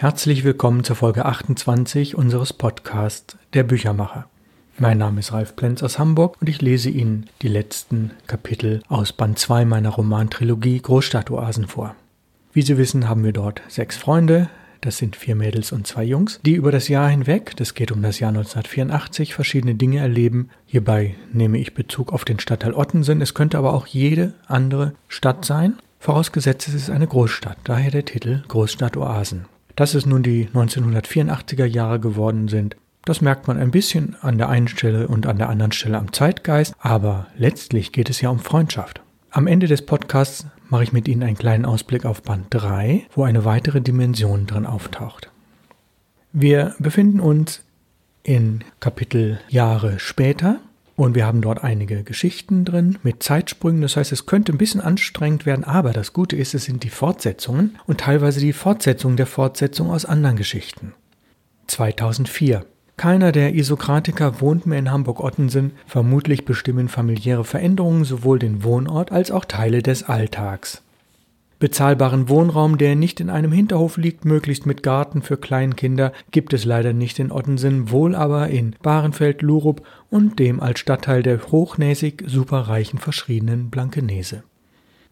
Herzlich willkommen zur Folge 28 unseres Podcasts Der Büchermacher. Mein Name ist Ralf Plenz aus Hamburg und ich lese Ihnen die letzten Kapitel aus Band 2 meiner Romantrilogie Großstadtoasen vor. Wie Sie wissen, haben wir dort sechs Freunde, das sind vier Mädels und zwei Jungs, die über das Jahr hinweg, das geht um das Jahr 1984, verschiedene Dinge erleben. Hierbei nehme ich Bezug auf den Stadtteil Ottensen, es könnte aber auch jede andere Stadt sein, vorausgesetzt es ist eine Großstadt, daher der Titel Großstadtoasen. Dass es nun die 1984er Jahre geworden sind, das merkt man ein bisschen an der einen Stelle und an der anderen Stelle am Zeitgeist, aber letztlich geht es ja um Freundschaft. Am Ende des Podcasts mache ich mit Ihnen einen kleinen Ausblick auf Band 3, wo eine weitere Dimension drin auftaucht. Wir befinden uns in Kapitel Jahre später und wir haben dort einige Geschichten drin mit Zeitsprüngen. Das heißt, es könnte ein bisschen anstrengend werden, aber das Gute ist, es sind die Fortsetzungen und teilweise die Fortsetzung der Fortsetzung aus anderen Geschichten. 2004. Keiner der Isokratiker wohnt mehr in Hamburg-Ottensen. Vermutlich bestimmen familiäre Veränderungen sowohl den Wohnort als auch Teile des Alltags. Bezahlbaren Wohnraum, der nicht in einem Hinterhof liegt, möglichst mit Garten für Kleinkinder, gibt es leider nicht in Ottensen, wohl aber in Bahrenfeld, Lurup und dem als Stadtteil der hochnäsig superreichen verschriebenen Blankenese.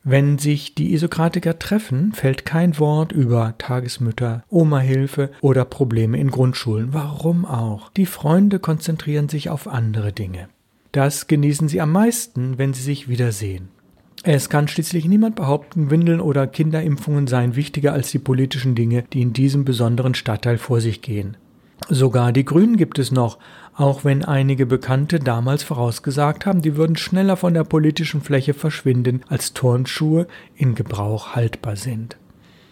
Wenn sich die Isokratiker treffen, fällt kein Wort über Tagesmütter, Oma-Hilfe oder Probleme in Grundschulen. Warum auch? Die Freunde konzentrieren sich auf andere Dinge. Das genießen sie am meisten, wenn sie sich wiedersehen. Es kann schließlich niemand behaupten, Windeln oder Kinderimpfungen seien wichtiger als die politischen Dinge, die in diesem besonderen Stadtteil vor sich gehen. Sogar die Grünen gibt es noch, auch wenn einige Bekannte damals vorausgesagt haben, die würden schneller von der politischen Fläche verschwinden, als Turnschuhe in Gebrauch haltbar sind.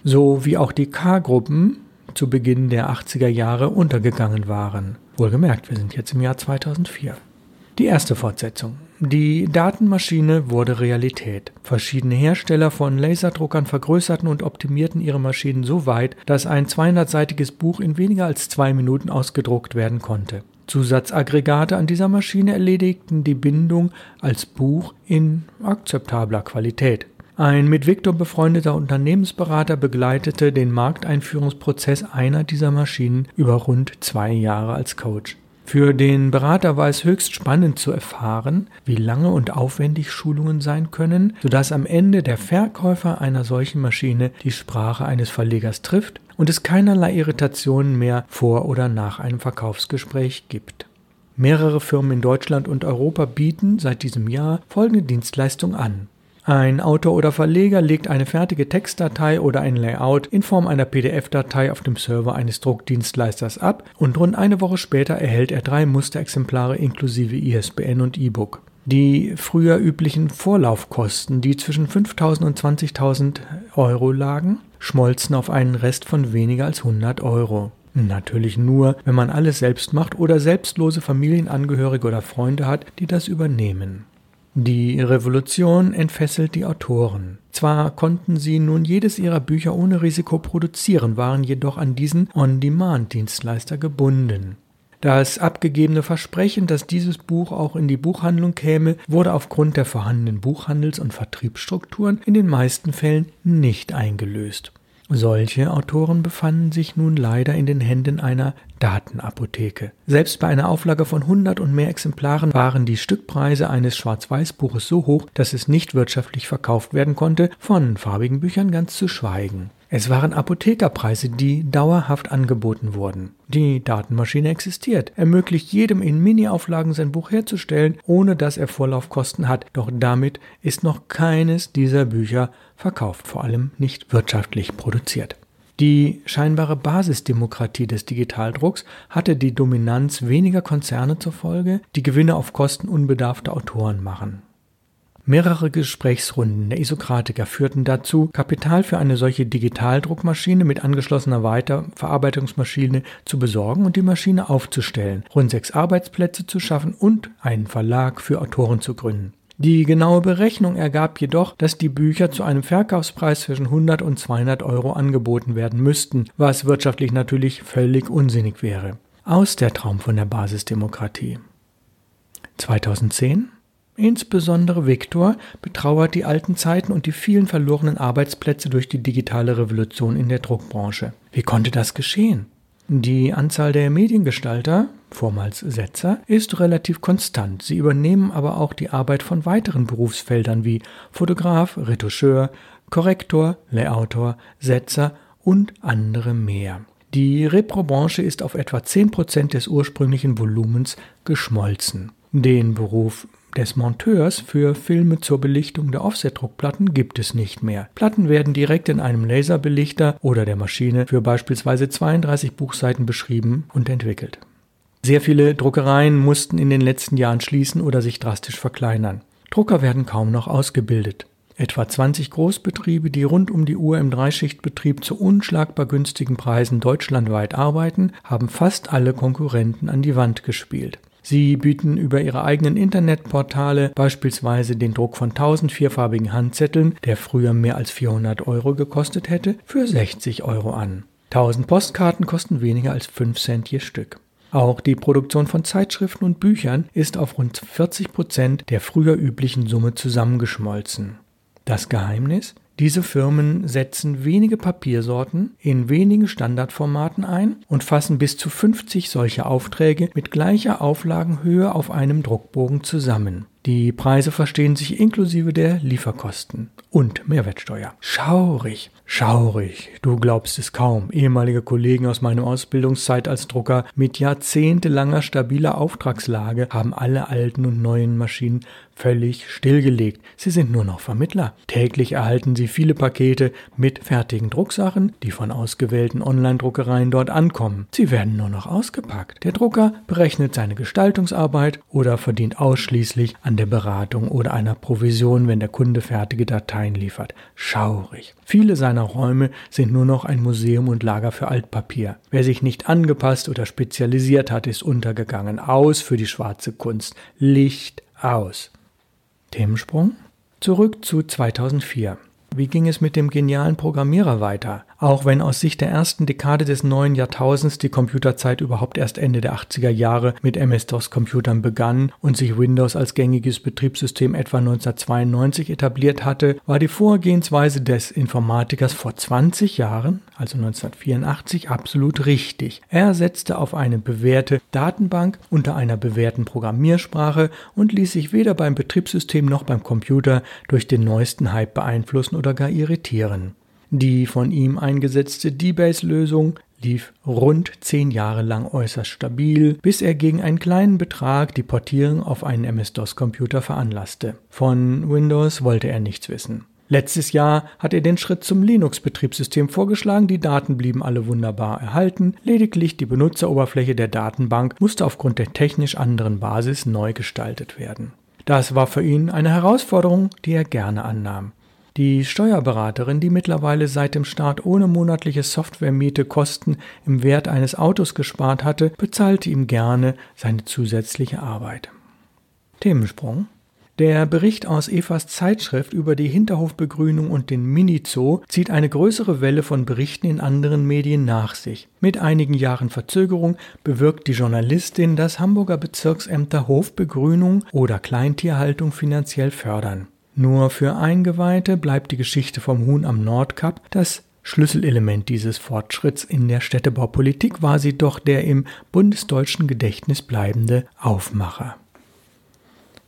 So wie auch die K-Gruppen zu Beginn der 80er Jahre untergegangen waren. Wohlgemerkt, wir sind jetzt im Jahr 2004. Die erste Fortsetzung. Die Datenmaschine wurde Realität. Verschiedene Hersteller von Laserdruckern vergrößerten und optimierten ihre Maschinen so weit, dass ein 200-seitiges Buch in weniger als zwei Minuten ausgedruckt werden konnte. Zusatzaggregate an dieser Maschine erledigten die Bindung als Buch in akzeptabler Qualität. Ein mit Victor befreundeter Unternehmensberater begleitete den Markteinführungsprozess einer dieser Maschinen über rund zwei Jahre als Coach. Für den Berater war es höchst spannend zu erfahren, wie lange und aufwendig Schulungen sein können, sodass am Ende der Verkäufer einer solchen Maschine die Sprache eines Verlegers trifft und es keinerlei Irritationen mehr vor oder nach einem Verkaufsgespräch gibt. Mehrere Firmen in Deutschland und Europa bieten seit diesem Jahr folgende Dienstleistung an. Ein Autor oder Verleger legt eine fertige Textdatei oder ein Layout in Form einer PDF-Datei auf dem Server eines Druckdienstleisters ab und rund eine Woche später erhält er drei Musterexemplare inklusive ISBN und E-Book. Die früher üblichen Vorlaufkosten, die zwischen 5.000 und 20.000 Euro lagen, schmolzen auf einen Rest von weniger als 100 Euro. Natürlich nur, wenn man alles selbst macht oder selbstlose Familienangehörige oder Freunde hat, die das übernehmen. Die Revolution entfesselt die Autoren. Zwar konnten sie nun jedes ihrer Bücher ohne Risiko produzieren, waren jedoch an diesen On-Demand-Dienstleister gebunden. Das abgegebene Versprechen, dass dieses Buch auch in die Buchhandlung käme, wurde aufgrund der vorhandenen Buchhandels- und Vertriebsstrukturen in den meisten Fällen nicht eingelöst. Solche Autoren befanden sich nun leider in den Händen einer Datenapotheke. Selbst bei einer Auflage von 100 und mehr Exemplaren waren die Stückpreise eines Schwarz-Weiß-Buches so hoch, dass es nicht wirtschaftlich verkauft werden konnte, von farbigen Büchern ganz zu schweigen. Es waren Apothekerpreise, die dauerhaft angeboten wurden. Die Datenmaschine existiert, ermöglicht jedem in Mini-Auflagen sein Buch herzustellen, ohne dass er Vorlaufkosten hat. Doch damit ist noch keines dieser Bücher verkauft, vor allem nicht wirtschaftlich produziert. Die scheinbare Basisdemokratie des Digitaldrucks hatte die Dominanz weniger Konzerne zur Folge, die Gewinne auf Kosten unbedarfter Autoren machen. Mehrere Gesprächsrunden der Isokratiker führten dazu, Kapital für eine solche Digitaldruckmaschine mit angeschlossener Weiterverarbeitungsmaschine zu besorgen und die Maschine aufzustellen, rund sechs Arbeitsplätze zu schaffen und einen Verlag für Autoren zu gründen. Die genaue Berechnung ergab jedoch, dass die Bücher zu einem Verkaufspreis zwischen 100 und 200 Euro angeboten werden müssten, was wirtschaftlich natürlich völlig unsinnig wäre. Aus der Traum von der Basisdemokratie. 2010 Insbesondere Viktor betrauert die alten Zeiten und die vielen verlorenen Arbeitsplätze durch die digitale Revolution in der Druckbranche. Wie konnte das geschehen? Die Anzahl der Mediengestalter, vormals Setzer, ist relativ konstant. Sie übernehmen aber auch die Arbeit von weiteren Berufsfeldern wie Fotograf, Retoucheur, Korrektor, Layoutor, Setzer und andere mehr. Die Reprobranche ist auf etwa 10% des ursprünglichen Volumens geschmolzen. Den Beruf des Monteurs für Filme zur Belichtung der Offset-Druckplatten gibt es nicht mehr. Platten werden direkt in einem Laserbelichter oder der Maschine für beispielsweise 32 Buchseiten beschrieben und entwickelt. Sehr viele Druckereien mussten in den letzten Jahren schließen oder sich drastisch verkleinern. Drucker werden kaum noch ausgebildet. Etwa 20 Großbetriebe, die rund um die Uhr im Dreischichtbetrieb zu unschlagbar günstigen Preisen deutschlandweit arbeiten, haben fast alle Konkurrenten an die Wand gespielt. Sie bieten über ihre eigenen Internetportale beispielsweise den Druck von 1000 vierfarbigen Handzetteln, der früher mehr als 400 Euro gekostet hätte, für 60 Euro an. 1000 Postkarten kosten weniger als 5 Cent je Stück. Auch die Produktion von Zeitschriften und Büchern ist auf rund 40 Prozent der früher üblichen Summe zusammengeschmolzen. Das Geheimnis? Diese Firmen setzen wenige Papiersorten in wenigen Standardformaten ein und fassen bis zu 50 solche Aufträge mit gleicher Auflagenhöhe auf einem Druckbogen zusammen. Die Preise verstehen sich inklusive der Lieferkosten und Mehrwertsteuer. Schaurig. Schaurig, du glaubst es kaum. Ehemalige Kollegen aus meiner Ausbildungszeit als Drucker mit jahrzehntelanger stabiler Auftragslage haben alle alten und neuen Maschinen völlig stillgelegt. Sie sind nur noch Vermittler. Täglich erhalten sie viele Pakete mit fertigen Drucksachen, die von ausgewählten Online-Druckereien dort ankommen. Sie werden nur noch ausgepackt. Der Drucker berechnet seine Gestaltungsarbeit oder verdient ausschließlich an der Beratung oder einer Provision, wenn der Kunde fertige Dateien liefert. Schaurig. Viele seiner Räume sind nur noch ein Museum und Lager für Altpapier. Wer sich nicht angepasst oder spezialisiert hat, ist untergegangen. Aus für die schwarze Kunst. Licht aus. Themensprung? Zurück zu 2004. Wie ging es mit dem genialen Programmierer weiter? Auch wenn aus Sicht der ersten Dekade des neuen Jahrtausends die Computerzeit überhaupt erst Ende der 80er Jahre mit MS-DOS-Computern begann und sich Windows als gängiges Betriebssystem etwa 1992 etabliert hatte, war die Vorgehensweise des Informatikers vor 20 Jahren, also 1984, absolut richtig. Er setzte auf eine bewährte Datenbank unter einer bewährten Programmiersprache und ließ sich weder beim Betriebssystem noch beim Computer durch den neuesten Hype beeinflussen oder gar irritieren. Die von ihm eingesetzte D-Base-Lösung lief rund zehn Jahre lang äußerst stabil, bis er gegen einen kleinen Betrag die Portierung auf einen MS-DOS-Computer veranlasste. Von Windows wollte er nichts wissen. Letztes Jahr hat er den Schritt zum Linux-Betriebssystem vorgeschlagen, die Daten blieben alle wunderbar erhalten, lediglich die Benutzeroberfläche der Datenbank musste aufgrund der technisch anderen Basis neu gestaltet werden. Das war für ihn eine Herausforderung, die er gerne annahm. Die Steuerberaterin, die mittlerweile seit dem Start ohne monatliche Softwaremiete Kosten im Wert eines Autos gespart hatte, bezahlte ihm gerne seine zusätzliche Arbeit. Themensprung der Bericht aus Evas Zeitschrift über die Hinterhofbegrünung und den Mini-Zoo zieht eine größere Welle von Berichten in anderen Medien nach sich. Mit einigen Jahren Verzögerung bewirkt die Journalistin, dass Hamburger Bezirksämter Hofbegrünung oder Kleintierhaltung finanziell fördern. Nur für Eingeweihte bleibt die Geschichte vom Huhn am Nordkap das Schlüsselelement dieses Fortschritts in der Städtebaupolitik war sie doch der im bundesdeutschen Gedächtnis bleibende Aufmacher.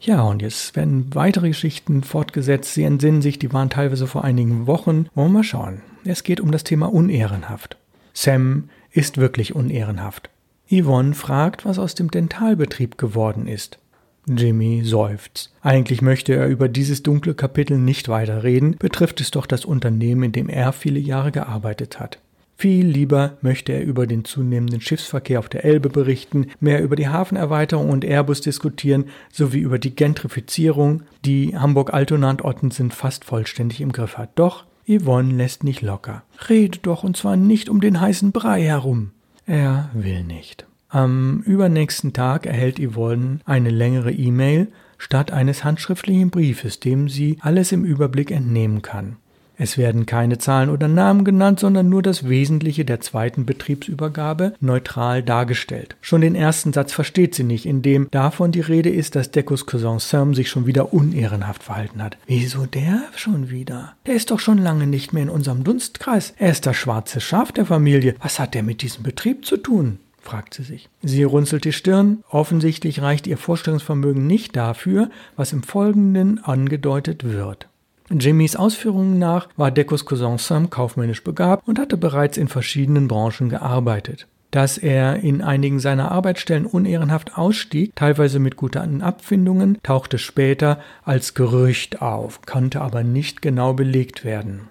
Ja, und jetzt werden weitere Geschichten fortgesetzt. Sie entsinnen sich, die waren teilweise vor einigen Wochen. Wollen wir mal schauen. Es geht um das Thema unehrenhaft. Sam ist wirklich unehrenhaft. Yvonne fragt, was aus dem Dentalbetrieb geworden ist. Jimmy seufzt. Eigentlich möchte er über dieses dunkle Kapitel nicht weiterreden, betrifft es doch das Unternehmen, in dem er viele Jahre gearbeitet hat. Viel lieber möchte er über den zunehmenden Schiffsverkehr auf der Elbe berichten, mehr über die Hafenerweiterung und Airbus diskutieren, sowie über die Gentrifizierung, die Hamburg-Altona und Ottensen fast vollständig im Griff hat. Doch Yvonne lässt nicht locker. Rede doch, und zwar nicht um den heißen Brei herum. Er will nicht. Am übernächsten Tag erhält Yvonne eine längere E-Mail statt eines handschriftlichen Briefes, dem sie alles im Überblick entnehmen kann. Es werden keine Zahlen oder Namen genannt, sondern nur das Wesentliche der zweiten Betriebsübergabe neutral dargestellt. Schon den ersten Satz versteht sie nicht, in dem davon die Rede ist, dass Decos Cousin Sam sich schon wieder unehrenhaft verhalten hat. Wieso der schon wieder? Der ist doch schon lange nicht mehr in unserem Dunstkreis. Er ist das schwarze Schaf der Familie. Was hat der mit diesem Betrieb zu tun? fragt sie sich. Sie runzelt die Stirn. Offensichtlich reicht ihr Vorstellungsvermögen nicht dafür, was im Folgenden angedeutet wird. Jimmys Ausführungen nach war Decos Cousin Sam kaufmännisch begabt und hatte bereits in verschiedenen Branchen gearbeitet. Dass er in einigen seiner Arbeitsstellen unehrenhaft ausstieg, teilweise mit guten Abfindungen, tauchte später als Gerücht auf, konnte aber nicht genau belegt werden.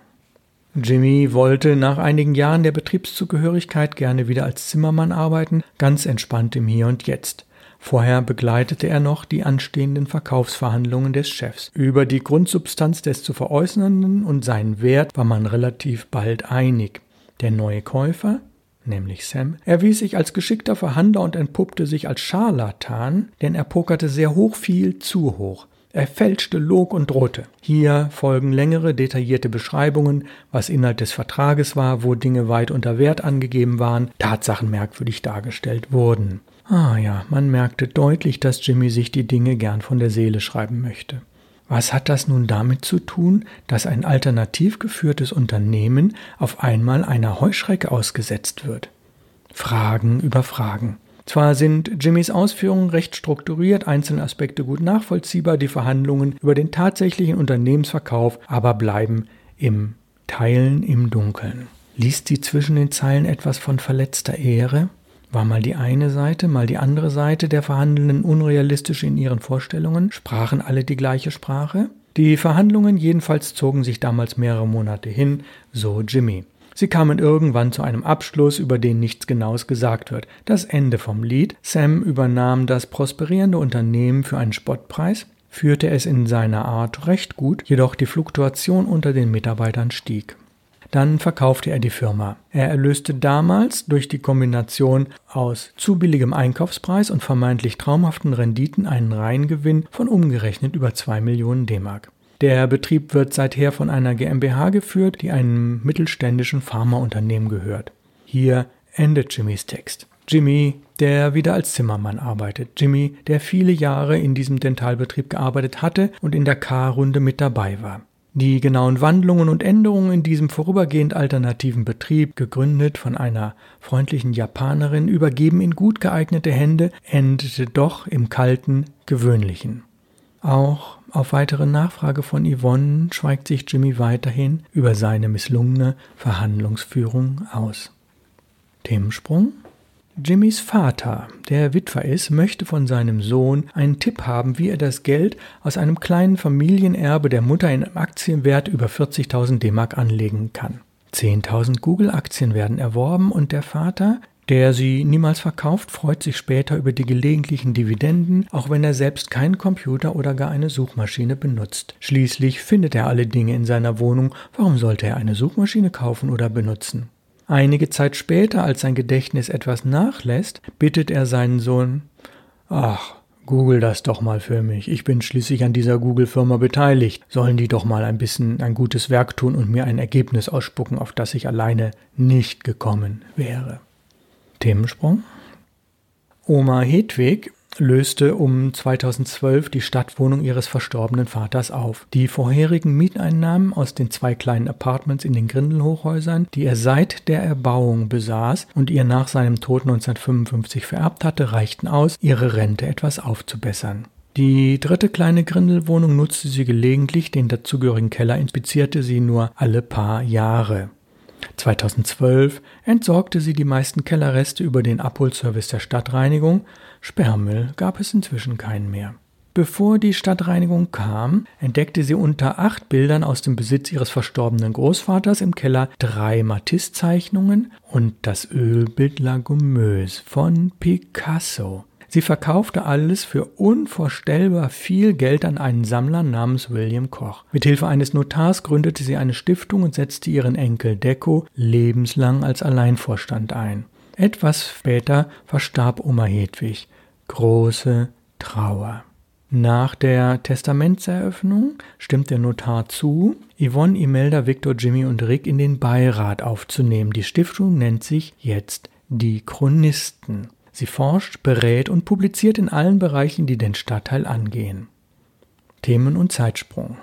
Jimmy wollte nach einigen Jahren der Betriebszugehörigkeit gerne wieder als Zimmermann arbeiten, ganz entspannt im Hier und Jetzt. Vorher begleitete er noch die anstehenden Verkaufsverhandlungen des Chefs. Über die Grundsubstanz des zu veräußernden und seinen Wert war man relativ bald einig. Der neue Käufer, nämlich Sam, erwies sich als geschickter Verhandler und entpuppte sich als Scharlatan, denn er pokerte sehr hoch viel zu hoch. Er fälschte, log und drohte. Hier folgen längere, detaillierte Beschreibungen, was Inhalt des Vertrages war, wo Dinge weit unter Wert angegeben waren, Tatsachen merkwürdig dargestellt wurden. Ah ja, man merkte deutlich, dass Jimmy sich die Dinge gern von der Seele schreiben möchte. Was hat das nun damit zu tun, dass ein alternativ geführtes Unternehmen auf einmal einer Heuschrecke ausgesetzt wird? Fragen über Fragen. Zwar sind Jimmys Ausführungen recht strukturiert, einzelne Aspekte gut nachvollziehbar, die Verhandlungen über den tatsächlichen Unternehmensverkauf aber bleiben im Teilen im Dunkeln. Liest sie zwischen den Zeilen etwas von verletzter Ehre? War mal die eine Seite, mal die andere Seite der Verhandelnden unrealistisch in ihren Vorstellungen? Sprachen alle die gleiche Sprache? Die Verhandlungen jedenfalls zogen sich damals mehrere Monate hin, so Jimmy. Sie kamen irgendwann zu einem Abschluss, über den nichts Genaues gesagt wird. Das Ende vom Lied. Sam übernahm das prosperierende Unternehmen für einen Spottpreis, führte es in seiner Art recht gut, jedoch die Fluktuation unter den Mitarbeitern stieg. Dann verkaufte er die Firma. Er erlöste damals durch die Kombination aus zu billigem Einkaufspreis und vermeintlich traumhaften Renditen einen Reingewinn von umgerechnet über 2 Millionen D-Mark. Der Betrieb wird seither von einer GmbH geführt, die einem mittelständischen Pharmaunternehmen gehört. Hier endet Jimmys Text. Jimmy, der wieder als Zimmermann arbeitet. Jimmy, der viele Jahre in diesem Dentalbetrieb gearbeitet hatte und in der K-Runde mit dabei war. Die genauen Wandlungen und Änderungen in diesem vorübergehend alternativen Betrieb, gegründet von einer freundlichen Japanerin, übergeben in gut geeignete Hände, endete doch im kalten, gewöhnlichen. Auch auf weitere Nachfrage von Yvonne schweigt sich Jimmy weiterhin über seine misslungene Verhandlungsführung aus. Themensprung Jimmys Vater, der Witwer ist, möchte von seinem Sohn einen Tipp haben, wie er das Geld aus einem kleinen Familienerbe der Mutter in einem Aktienwert über 40.000 D-Mark anlegen kann. 10.000 Google-Aktien werden erworben und der Vater, der sie niemals verkauft, freut sich später über die gelegentlichen Dividenden, auch wenn er selbst keinen Computer oder gar eine Suchmaschine benutzt. Schließlich findet er alle Dinge in seiner Wohnung, warum sollte er eine Suchmaschine kaufen oder benutzen? Einige Zeit später, als sein Gedächtnis etwas nachlässt, bittet er seinen Sohn Ach, Google das doch mal für mich. Ich bin schließlich an dieser Google-Firma beteiligt. Sollen die doch mal ein bisschen ein gutes Werk tun und mir ein Ergebnis ausspucken, auf das ich alleine nicht gekommen wäre. Themensprung. Oma Hedwig löste um 2012 die Stadtwohnung ihres verstorbenen Vaters auf. Die vorherigen Mieteinnahmen aus den zwei kleinen Apartments in den Grindelhochhäusern, die er seit der Erbauung besaß und ihr nach seinem Tod 1955 vererbt hatte, reichten aus, ihre Rente etwas aufzubessern. Die dritte kleine Grindelwohnung nutzte sie gelegentlich, den dazugehörigen Keller inspizierte sie nur alle paar Jahre. 2012 entsorgte sie die meisten Kellerreste über den Abholservice der Stadtreinigung Sperrmüll gab es inzwischen keinen mehr. Bevor die Stadtreinigung kam, entdeckte sie unter acht Bildern aus dem Besitz ihres verstorbenen Großvaters im Keller drei Matisse-Zeichnungen und das Ölbild La Gommeuse von Picasso. Sie verkaufte alles für unvorstellbar viel Geld an einen Sammler namens William Koch. Mithilfe eines Notars gründete sie eine Stiftung und setzte ihren Enkel Deco lebenslang als Alleinvorstand ein. Etwas später verstarb Oma Hedwig große Trauer. Nach der Testamentseröffnung stimmt der Notar zu, Yvonne, Imelda, Victor, Jimmy und Rick in den Beirat aufzunehmen. Die Stiftung nennt sich jetzt die Chronisten. Sie forscht, berät und publiziert in allen Bereichen, die den Stadtteil angehen. Themen und Zeitsprung.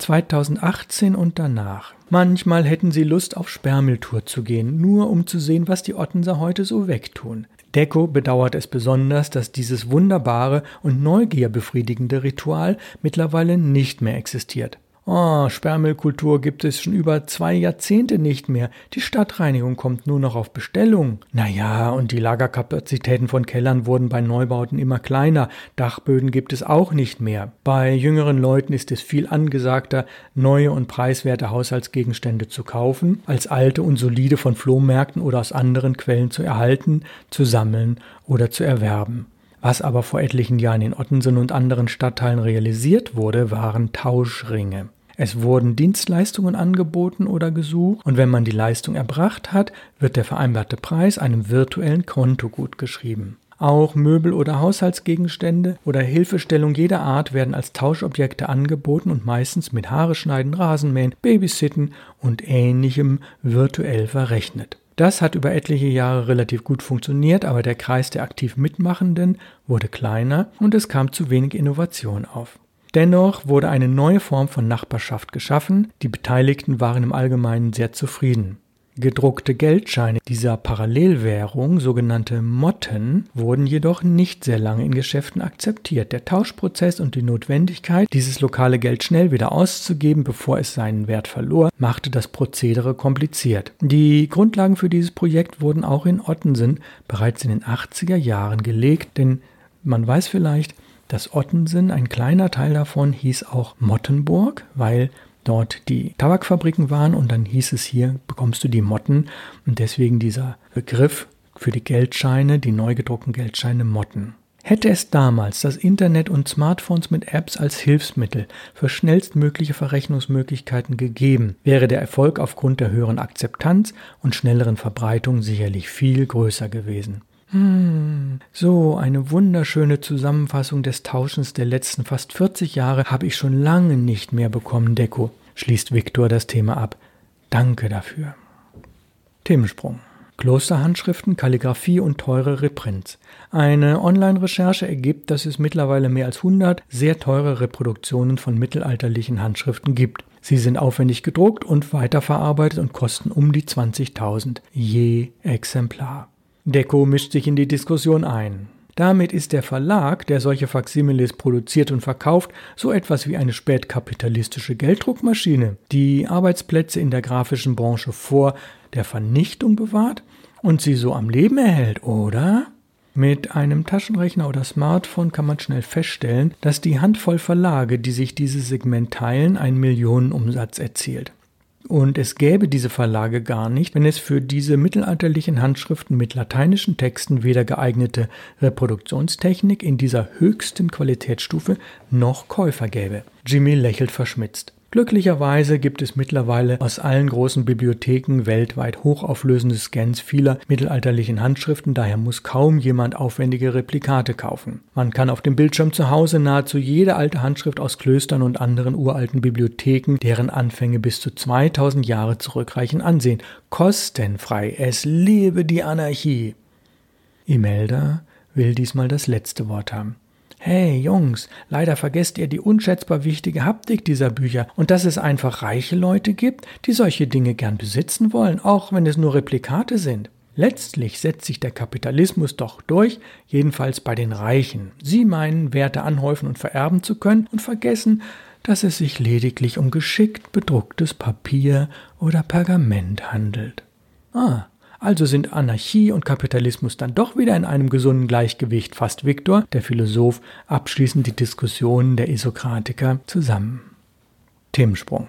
2018 und danach. Manchmal hätten sie Lust auf Sperrmülltour zu gehen, nur um zu sehen, was die Ottenser heute so wegtun. Deko bedauert es besonders, dass dieses wunderbare und neugierbefriedigende Ritual mittlerweile nicht mehr existiert. Oh, Sperrmüllkultur gibt es schon über zwei Jahrzehnte nicht mehr. Die Stadtreinigung kommt nur noch auf Bestellung. Naja, und die Lagerkapazitäten von Kellern wurden bei Neubauten immer kleiner. Dachböden gibt es auch nicht mehr. Bei jüngeren Leuten ist es viel angesagter, neue und preiswerte Haushaltsgegenstände zu kaufen, als alte und solide von Flohmärkten oder aus anderen Quellen zu erhalten, zu sammeln oder zu erwerben. Was aber vor etlichen Jahren in Ottensen und anderen Stadtteilen realisiert wurde, waren Tauschringe. Es wurden Dienstleistungen angeboten oder gesucht und wenn man die Leistung erbracht hat, wird der vereinbarte Preis einem virtuellen Konto gutgeschrieben. Auch Möbel oder Haushaltsgegenstände oder Hilfestellung jeder Art werden als Tauschobjekte angeboten und meistens mit Haare schneiden, Rasenmähen, Babysitten und ähnlichem virtuell verrechnet. Das hat über etliche Jahre relativ gut funktioniert, aber der Kreis der aktiv Mitmachenden wurde kleiner und es kam zu wenig Innovation auf. Dennoch wurde eine neue Form von Nachbarschaft geschaffen, die Beteiligten waren im Allgemeinen sehr zufrieden. Gedruckte Geldscheine dieser Parallelwährung, sogenannte Motten, wurden jedoch nicht sehr lange in Geschäften akzeptiert. Der Tauschprozess und die Notwendigkeit, dieses lokale Geld schnell wieder auszugeben, bevor es seinen Wert verlor, machte das Prozedere kompliziert. Die Grundlagen für dieses Projekt wurden auch in Ottensen bereits in den 80er Jahren gelegt, denn man weiß vielleicht, das Ottensen, ein kleiner Teil davon hieß auch Mottenburg, weil dort die Tabakfabriken waren und dann hieß es hier bekommst du die Motten und deswegen dieser Begriff für die Geldscheine, die neu gedruckten Geldscheine Motten. Hätte es damals das Internet und Smartphones mit Apps als Hilfsmittel für schnellstmögliche Verrechnungsmöglichkeiten gegeben, wäre der Erfolg aufgrund der höheren Akzeptanz und schnelleren Verbreitung sicherlich viel größer gewesen. Hm, so eine wunderschöne Zusammenfassung des Tauschens der letzten fast 40 Jahre habe ich schon lange nicht mehr bekommen, Deko, schließt Viktor das Thema ab. Danke dafür. Themensprung. Klosterhandschriften, Kalligraphie und teure Reprints. Eine Online-Recherche ergibt, dass es mittlerweile mehr als 100 sehr teure Reproduktionen von mittelalterlichen Handschriften gibt. Sie sind aufwendig gedruckt und weiterverarbeitet und kosten um die 20.000 je Exemplar. Deco mischt sich in die Diskussion ein. Damit ist der Verlag, der solche Faksimiles produziert und verkauft, so etwas wie eine spätkapitalistische Gelddruckmaschine, die Arbeitsplätze in der grafischen Branche vor der Vernichtung bewahrt und sie so am Leben erhält, oder? Mit einem Taschenrechner oder Smartphone kann man schnell feststellen, dass die Handvoll Verlage, die sich dieses Segment teilen, einen Millionenumsatz erzielt. Und es gäbe diese Verlage gar nicht, wenn es für diese mittelalterlichen Handschriften mit lateinischen Texten weder geeignete Reproduktionstechnik in dieser höchsten Qualitätsstufe noch Käufer gäbe. Jimmy lächelt verschmitzt. Glücklicherweise gibt es mittlerweile aus allen großen Bibliotheken weltweit hochauflösende Scans vieler mittelalterlichen Handschriften, daher muss kaum jemand aufwendige Replikate kaufen. Man kann auf dem Bildschirm zu Hause nahezu jede alte Handschrift aus Klöstern und anderen uralten Bibliotheken, deren Anfänge bis zu 2000 Jahre zurückreichen, ansehen. Kostenfrei. Es lebe die Anarchie. Imelda will diesmal das letzte Wort haben. Hey Jungs, leider vergesst ihr die unschätzbar wichtige Haptik dieser Bücher und dass es einfach reiche Leute gibt, die solche Dinge gern besitzen wollen, auch wenn es nur Replikate sind. Letztlich setzt sich der Kapitalismus doch durch, jedenfalls bei den Reichen. Sie meinen, Werte anhäufen und vererben zu können und vergessen, dass es sich lediglich um geschickt bedrucktes Papier oder Pergament handelt. Ah, also sind Anarchie und Kapitalismus dann doch wieder in einem gesunden Gleichgewicht, fasst Viktor, der Philosoph, abschließend die Diskussionen der Isokratiker zusammen. Themensprung.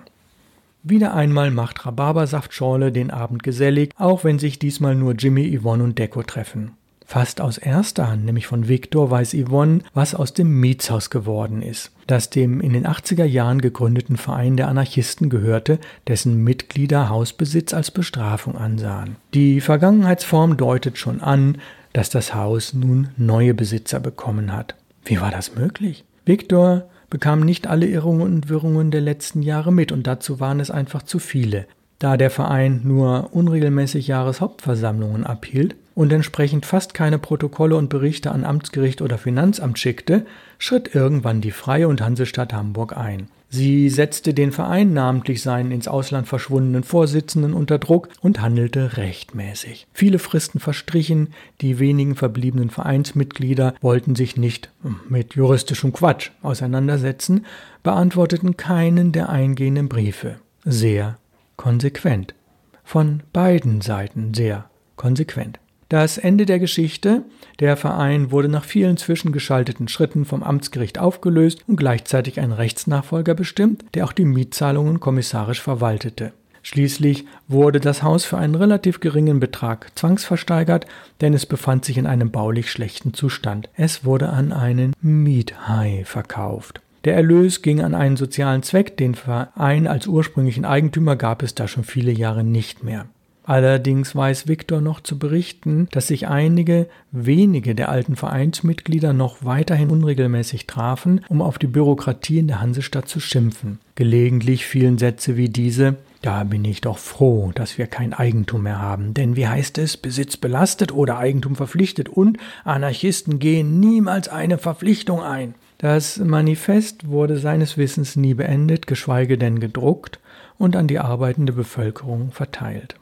Wieder einmal macht Rhabarbersaftschorle den Abend gesellig, auch wenn sich diesmal nur Jimmy, Yvonne und Deko treffen. Fast aus erster Hand, nämlich von Viktor, weiß Yvonne, was aus dem Mietshaus geworden ist, das dem in den 80er Jahren gegründeten Verein der Anarchisten gehörte, dessen Mitglieder Hausbesitz als Bestrafung ansahen. Die Vergangenheitsform deutet schon an, dass das Haus nun neue Besitzer bekommen hat. Wie war das möglich? Viktor bekam nicht alle Irrungen und Wirrungen der letzten Jahre mit und dazu waren es einfach zu viele. Da der Verein nur unregelmäßig Jahreshauptversammlungen abhielt und entsprechend fast keine Protokolle und Berichte an Amtsgericht oder Finanzamt schickte, schritt irgendwann die Freie und Hansestadt Hamburg ein. Sie setzte den Verein, namentlich seinen ins Ausland verschwundenen Vorsitzenden, unter Druck und handelte rechtmäßig. Viele Fristen verstrichen, die wenigen verbliebenen Vereinsmitglieder wollten sich nicht mit juristischem Quatsch auseinandersetzen, beantworteten keinen der eingehenden Briefe. Sehr konsequent. Von beiden Seiten sehr konsequent. Das Ende der Geschichte. Der Verein wurde nach vielen zwischengeschalteten Schritten vom Amtsgericht aufgelöst und gleichzeitig ein Rechtsnachfolger bestimmt, der auch die Mietzahlungen kommissarisch verwaltete. Schließlich wurde das Haus für einen relativ geringen Betrag zwangsversteigert, denn es befand sich in einem baulich schlechten Zustand. Es wurde an einen Miethai verkauft. Der Erlös ging an einen sozialen Zweck, den Verein als ursprünglichen Eigentümer gab es da schon viele Jahre nicht mehr. Allerdings weiß Viktor noch zu berichten, dass sich einige wenige der alten Vereinsmitglieder noch weiterhin unregelmäßig trafen, um auf die Bürokratie in der Hansestadt zu schimpfen. Gelegentlich fielen Sätze wie diese da bin ich doch froh, dass wir kein Eigentum mehr haben, denn wie heißt es, Besitz belastet oder Eigentum verpflichtet und Anarchisten gehen niemals eine Verpflichtung ein. Das Manifest wurde seines Wissens nie beendet, geschweige denn gedruckt und an die arbeitende Bevölkerung verteilt.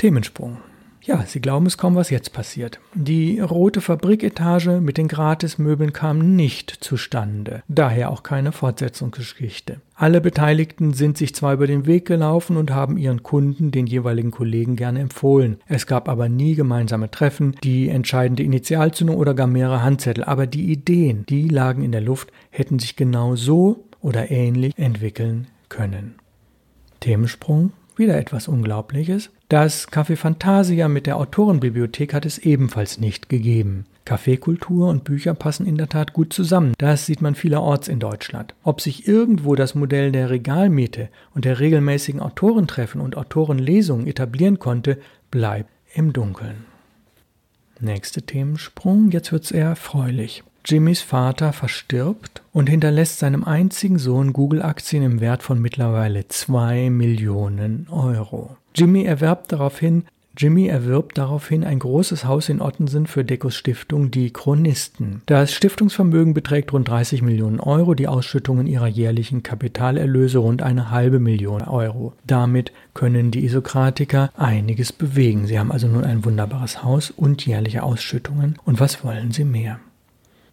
Themensprung. Ja, Sie glauben es kaum, was jetzt passiert. Die rote Fabriketage mit den Gratismöbeln kam nicht zustande, daher auch keine Fortsetzungsgeschichte. Alle Beteiligten sind sich zwar über den Weg gelaufen und haben ihren Kunden den jeweiligen Kollegen gerne empfohlen. Es gab aber nie gemeinsame Treffen, die entscheidende Initialzündung oder gar mehrere Handzettel. Aber die Ideen, die lagen in der Luft, hätten sich genau so oder ähnlich entwickeln können. Themensprung wieder etwas Unglaubliches. Das Café Fantasia mit der Autorenbibliothek hat es ebenfalls nicht gegeben. Kaffeekultur und Bücher passen in der Tat gut zusammen. Das sieht man vielerorts in Deutschland. Ob sich irgendwo das Modell der Regalmiete und der regelmäßigen Autorentreffen und Autorenlesungen etablieren konnte, bleibt im Dunkeln. Nächster Themensprung, jetzt wird's eher erfreulich. Jimmys Vater verstirbt und hinterlässt seinem einzigen Sohn Google-Aktien im Wert von mittlerweile 2 Millionen Euro. Jimmy erwerbt daraufhin Jimmy erwirbt daraufhin ein großes Haus in Ottensen für Dekos Stiftung Die Chronisten. Das Stiftungsvermögen beträgt rund 30 Millionen Euro, die Ausschüttungen ihrer jährlichen Kapitalerlöse rund eine halbe Million Euro. Damit können die Isokratiker einiges bewegen. Sie haben also nun ein wunderbares Haus und jährliche Ausschüttungen. Und was wollen sie mehr?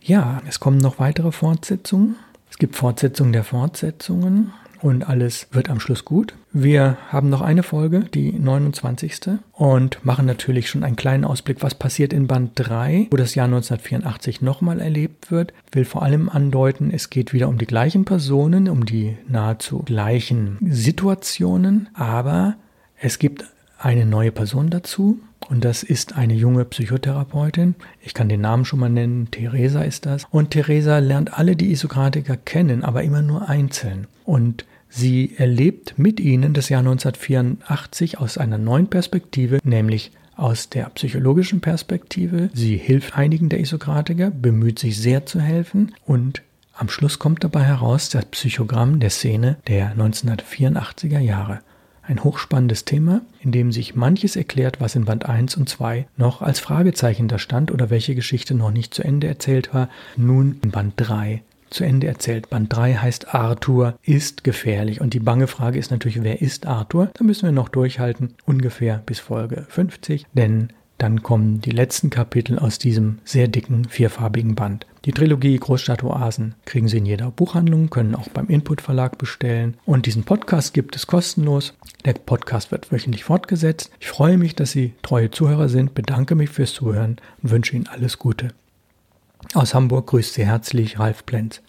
Ja, es kommen noch weitere Fortsetzungen. Es gibt Fortsetzungen der Fortsetzungen und alles wird am Schluss gut. Wir haben noch eine Folge, die 29. und machen natürlich schon einen kleinen Ausblick, was passiert in Band 3, wo das Jahr 1984 nochmal erlebt wird. Will vor allem andeuten, es geht wieder um die gleichen Personen, um die nahezu gleichen Situationen, aber es gibt eine neue Person dazu und das ist eine junge Psychotherapeutin. Ich kann den Namen schon mal nennen. Theresa ist das. Und Theresa lernt alle die Isokratiker kennen, aber immer nur einzeln. Und sie erlebt mit ihnen das Jahr 1984 aus einer neuen Perspektive, nämlich aus der psychologischen Perspektive. Sie hilft einigen der Isokratiker, bemüht sich sehr zu helfen und am Schluss kommt dabei heraus das Psychogramm der Szene der 1984er Jahre. Ein hochspannendes Thema, in dem sich manches erklärt, was in Band 1 und 2 noch als Fragezeichen da stand oder welche Geschichte noch nicht zu Ende erzählt war, nun in Band 3 zu Ende erzählt. Band 3 heißt Arthur ist gefährlich. Und die bange Frage ist natürlich, wer ist Arthur? Da müssen wir noch durchhalten, ungefähr bis Folge 50, denn dann kommen die letzten Kapitel aus diesem sehr dicken, vierfarbigen Band. Die Trilogie Großstadtoasen kriegen Sie in jeder Buchhandlung, können auch beim Input Verlag bestellen. Und diesen Podcast gibt es kostenlos. Der Podcast wird wöchentlich fortgesetzt. Ich freue mich, dass Sie treue Zuhörer sind, bedanke mich fürs Zuhören und wünsche Ihnen alles Gute. Aus Hamburg grüßt Sie herzlich Ralf Plenz.